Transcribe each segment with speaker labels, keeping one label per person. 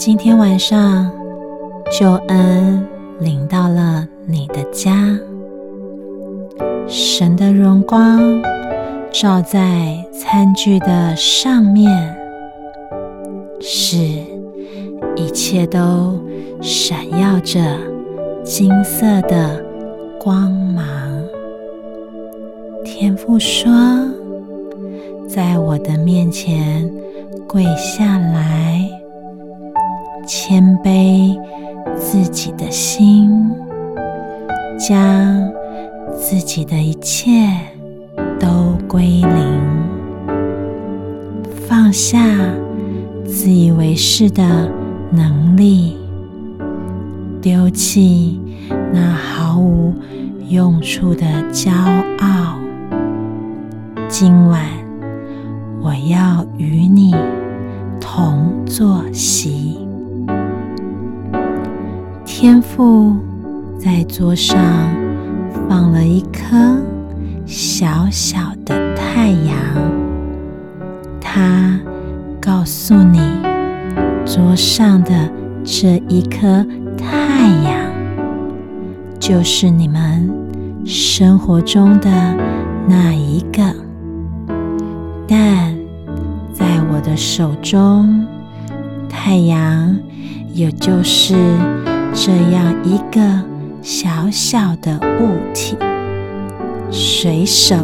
Speaker 1: 今天晚上，救恩临到了你的家。神的荣光照在餐具的上面，使一切都闪耀着金色的光芒。天父说：“在我的面前跪下来。”谦卑自己的心，将自己的一切都归零，放下自以为是的能力，丢弃那毫无用处的骄傲。今晚，我要与你同坐席。天父在桌上放了一颗小小的太阳，他告诉你，桌上的这一颗太阳，就是你们生活中的那一个。但在我的手中，太阳也就是。这样一个小小的物体，随手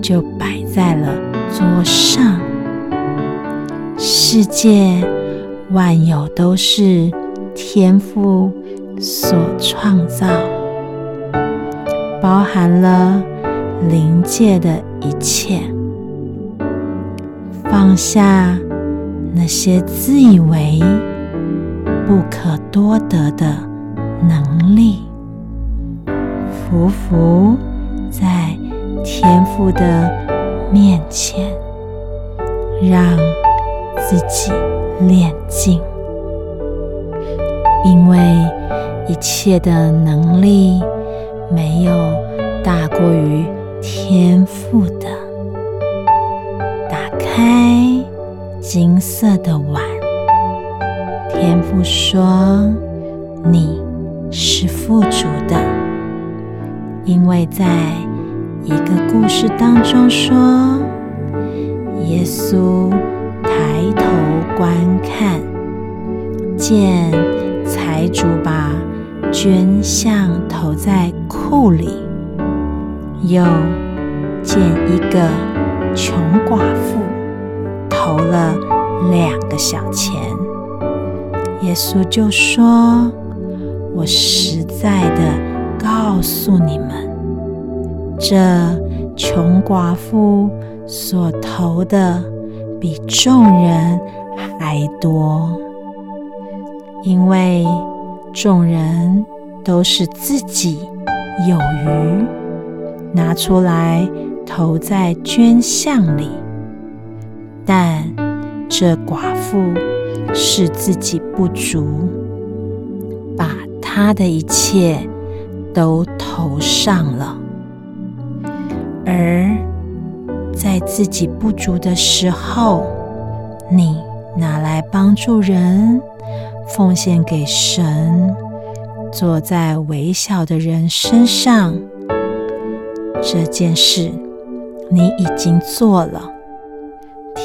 Speaker 1: 就摆在了桌上。世界万有都是天赋所创造，包含了灵界的一切。放下那些自以为。不可多得的能力，匍匐在天父的面前，让自己练净，因为一切的能力没有大过于天赋的。打开金色的碗。天父说：“你是富足的，因为在一个故事当中说，耶稣抬头观看，见财主把捐项投在库里，又见一个穷寡妇投了两个小钱。”耶稣就说：“我实在的告诉你们，这穷寡妇所投的比众人还多，因为众人都是自己有余拿出来投在捐项里，但这寡妇。”是自己不足，把他的一切都投上了，而在自己不足的时候，你拿来帮助人，奉献给神，坐在微小的人身上，这件事你已经做了，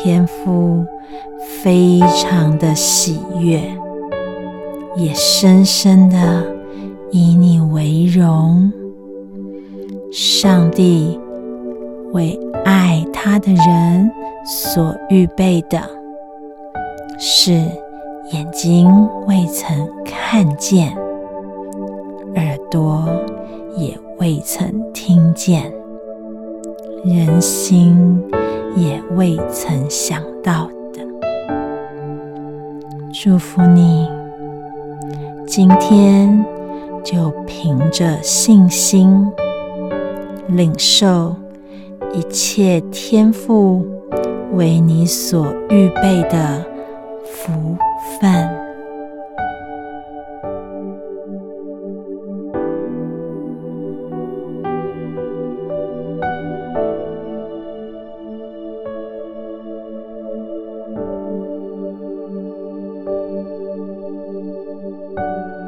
Speaker 1: 天赋。非常的喜悦，也深深的以你为荣。上帝为爱他的人所预备的，是眼睛未曾看见，耳朵也未曾听见，人心也未曾想到的。祝福你，今天就凭着信心，领受一切天赋为你所预备的福分。Música